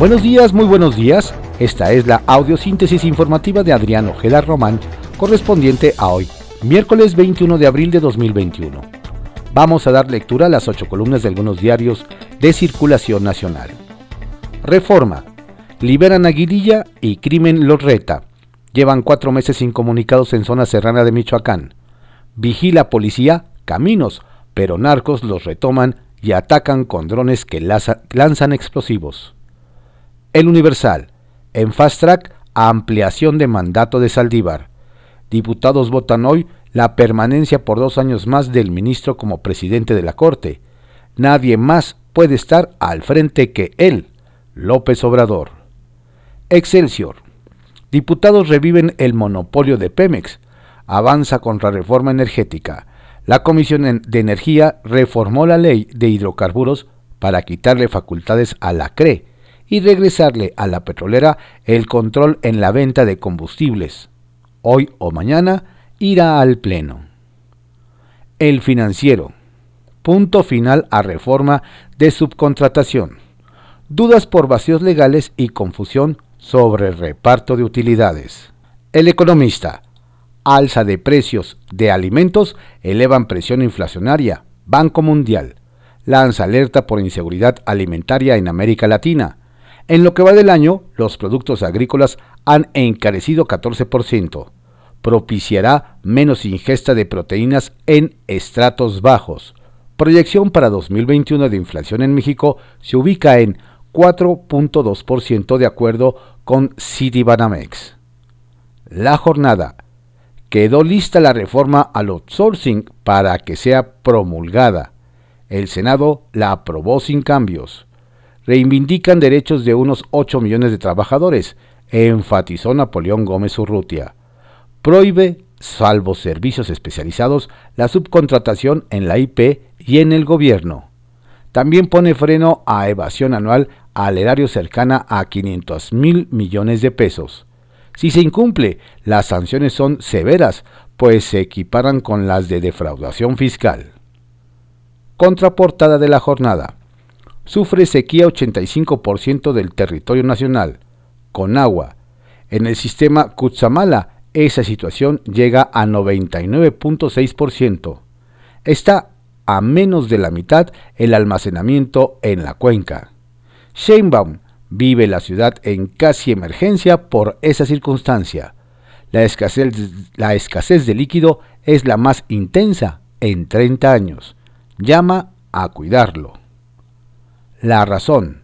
Buenos días, muy buenos días. Esta es la audiosíntesis informativa de Adrián Ojeda Román, correspondiente a hoy, miércoles 21 de abril de 2021. Vamos a dar lectura a las ocho columnas de algunos diarios de circulación nacional. Reforma. Liberan a Guidilla y Crimen los reta. Llevan cuatro meses incomunicados en zona serrana de Michoacán. Vigila policía caminos, pero narcos los retoman y atacan con drones que lanzan explosivos. El Universal. En Fast Track, ampliación de mandato de Saldívar. Diputados votan hoy la permanencia por dos años más del ministro como presidente de la Corte. Nadie más puede estar al frente que él, López Obrador. Excelsior. Diputados reviven el monopolio de Pemex. Avanza contra reforma energética. La Comisión de Energía reformó la ley de hidrocarburos para quitarle facultades a la CRE y regresarle a la petrolera el control en la venta de combustibles. Hoy o mañana irá al Pleno. El financiero. Punto final a reforma de subcontratación. Dudas por vacíos legales y confusión sobre reparto de utilidades. El economista. Alza de precios de alimentos elevan presión inflacionaria. Banco Mundial. Lanza alerta por inseguridad alimentaria en América Latina. En lo que va del año, los productos agrícolas han encarecido 14%. Propiciará menos ingesta de proteínas en estratos bajos. Proyección para 2021 de inflación en México se ubica en 4.2% de acuerdo con Citibanamex. La jornada. Quedó lista la reforma al outsourcing para que sea promulgada. El Senado la aprobó sin cambios. Reivindican derechos de unos 8 millones de trabajadores, enfatizó Napoleón Gómez Urrutia. Prohíbe, salvo servicios especializados, la subcontratación en la IP y en el gobierno. También pone freno a evasión anual al erario cercana a 500 mil millones de pesos. Si se incumple, las sanciones son severas, pues se equiparan con las de defraudación fiscal. Contraportada de la jornada. Sufre sequía 85% del territorio nacional, con agua. En el sistema Cutzamala, esa situación llega a 99.6%. Está a menos de la mitad el almacenamiento en la cuenca. Sheinbaum vive la ciudad en casi emergencia por esa circunstancia. La escasez, la escasez de líquido es la más intensa en 30 años. Llama a cuidarlo. La razón.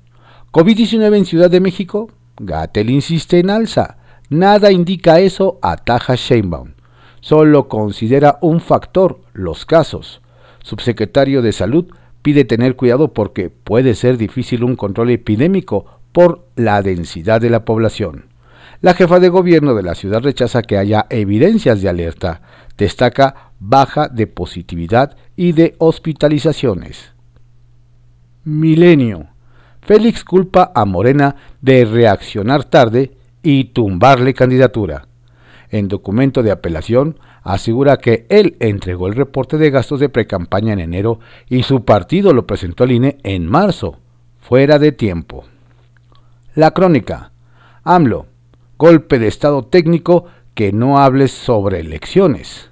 COVID-19 en Ciudad de México. Gatel insiste en alza. Nada indica eso, ataja Sheinbaum. Solo considera un factor, los casos subsecretario de Salud, pide tener cuidado porque puede ser difícil un control epidémico por la densidad de la población. La jefa de gobierno de la ciudad rechaza que haya evidencias de alerta, destaca baja de positividad y de hospitalizaciones. Milenio. Félix culpa a Morena de reaccionar tarde y tumbarle candidatura. En documento de apelación, asegura que él entregó el reporte de gastos de precampaña en enero y su partido lo presentó al INE en marzo, fuera de tiempo. La crónica. AMLO. Golpe de Estado técnico que no hables sobre elecciones.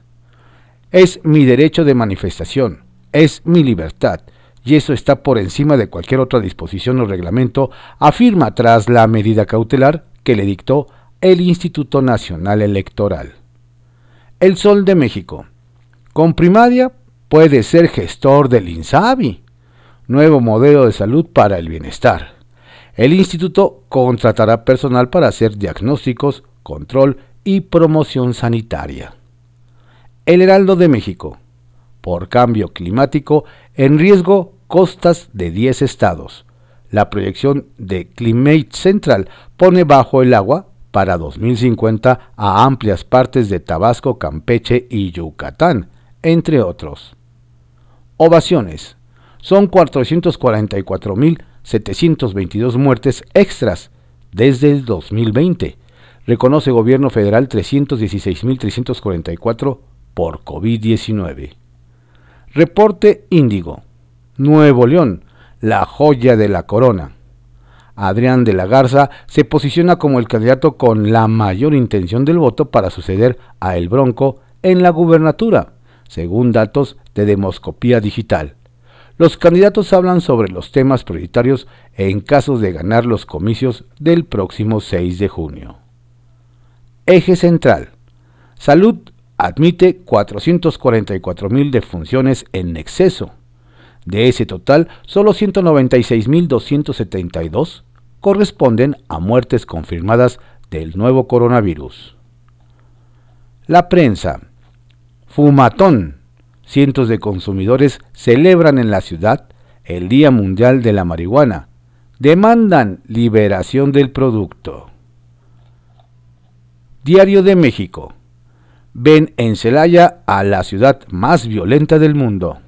Es mi derecho de manifestación, es mi libertad, y eso está por encima de cualquier otra disposición o reglamento, afirma tras la medida cautelar que le dictó el Instituto Nacional Electoral. El Sol de México. Con primaria puede ser gestor del INSABI, nuevo modelo de salud para el bienestar. El instituto contratará personal para hacer diagnósticos, control y promoción sanitaria. El Heraldo de México. Por cambio climático, en riesgo costas de 10 estados. La proyección de Climate Central pone bajo el agua para 2050 a amplias partes de Tabasco, Campeche y Yucatán, entre otros. Ovaciones. Son 444.722 muertes extras desde el 2020. Reconoce gobierno federal 316.344 por COVID-19. Reporte Índigo. Nuevo León, la joya de la corona. Adrián de la Garza se posiciona como el candidato con la mayor intención del voto para suceder a El Bronco en la gubernatura, según datos de Demoscopía Digital. Los candidatos hablan sobre los temas prioritarios en caso de ganar los comicios del próximo 6 de junio. Eje central. Salud admite 444.000 defunciones en exceso. De ese total, solo 196.272 corresponden a muertes confirmadas del nuevo coronavirus. La prensa. Fumatón. Cientos de consumidores celebran en la ciudad el Día Mundial de la Marihuana. Demandan liberación del producto. Diario de México. Ven en Celaya a la ciudad más violenta del mundo.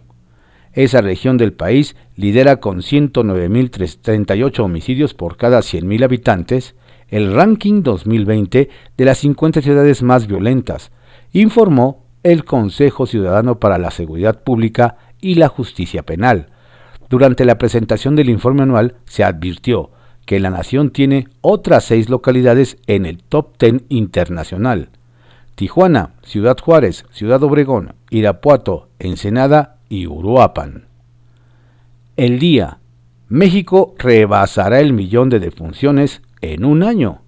Esa región del país lidera con 109.038 homicidios por cada 100.000 habitantes el ranking 2020 de las 50 ciudades más violentas, informó el Consejo Ciudadano para la Seguridad Pública y la Justicia Penal. Durante la presentación del informe anual se advirtió que la nación tiene otras seis localidades en el top 10 internacional. Tijuana, Ciudad Juárez, Ciudad Obregón, Irapuato, Ensenada y Uruapan. El día. México rebasará el millón de defunciones en un año.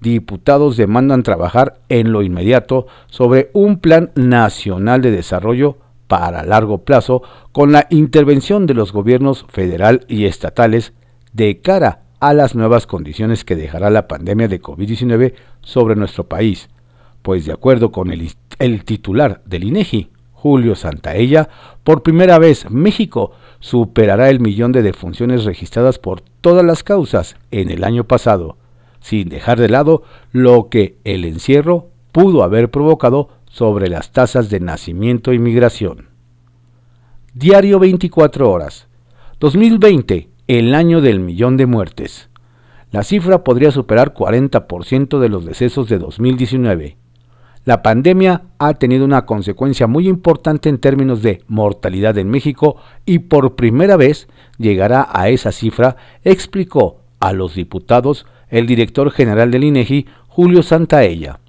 Diputados demandan trabajar en lo inmediato sobre un plan nacional de desarrollo para largo plazo con la intervención de los gobiernos federal y estatales de cara a las nuevas condiciones que dejará la pandemia de COVID-19 sobre nuestro país, pues de acuerdo con el, el titular del INEGI, Julio Santaella, por primera vez México superará el millón de defunciones registradas por todas las causas en el año pasado, sin dejar de lado lo que el encierro pudo haber provocado sobre las tasas de nacimiento y migración. Diario 24 horas. 2020, el año del millón de muertes. La cifra podría superar 40% de los decesos de 2019 la pandemia ha tenido una consecuencia muy importante en términos de mortalidad en México y por primera vez llegará a esa cifra, explicó a los diputados el director general del INEGI, Julio Santaella.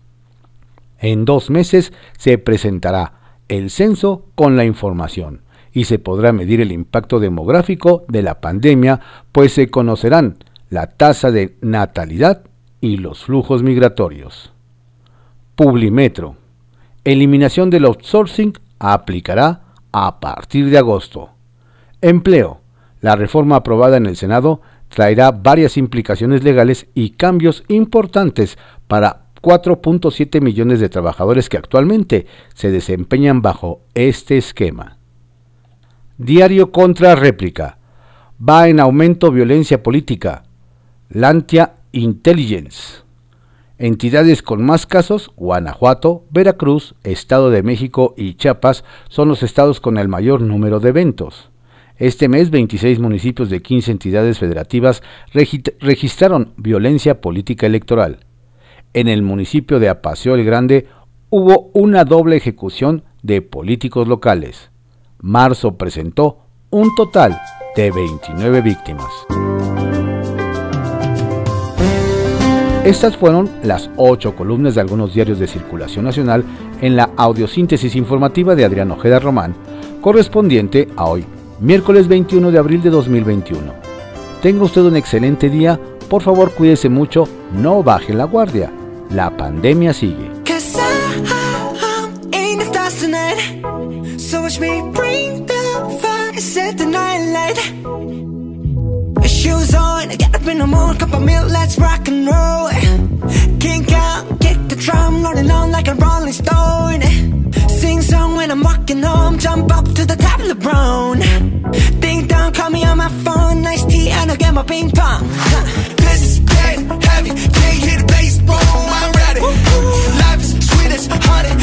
En dos meses se presentará el censo con la información y se podrá medir el impacto demográfico de la pandemia, pues se conocerán la tasa de natalidad y los flujos migratorios. Publimetro. Eliminación del outsourcing aplicará a partir de agosto. Empleo. La reforma aprobada en el Senado traerá varias implicaciones legales y cambios importantes para 4.7 millones de trabajadores que actualmente se desempeñan bajo este esquema. Diario contra réplica. Va en aumento violencia política. Lantia Intelligence. Entidades con más casos, Guanajuato, Veracruz, Estado de México y Chiapas son los estados con el mayor número de eventos. Este mes, 26 municipios de 15 entidades federativas registraron violencia política electoral. En el municipio de Apaseo el Grande hubo una doble ejecución de políticos locales. Marzo presentó un total de 29 víctimas. Estas fueron las ocho columnas de algunos diarios de circulación nacional en la audiosíntesis informativa de Adrián Ojeda Román, correspondiente a hoy, miércoles 21 de abril de 2021. Tenga usted un excelente día, por favor cuídese mucho, no baje la guardia, la pandemia sigue. jump up to the top of LeBron. Ding dong, call me on my phone. Nice tea, I know get my ping pong. Huh. This is dead heavy, can't hit a baseball. I'm ready. Life is sweet as honey.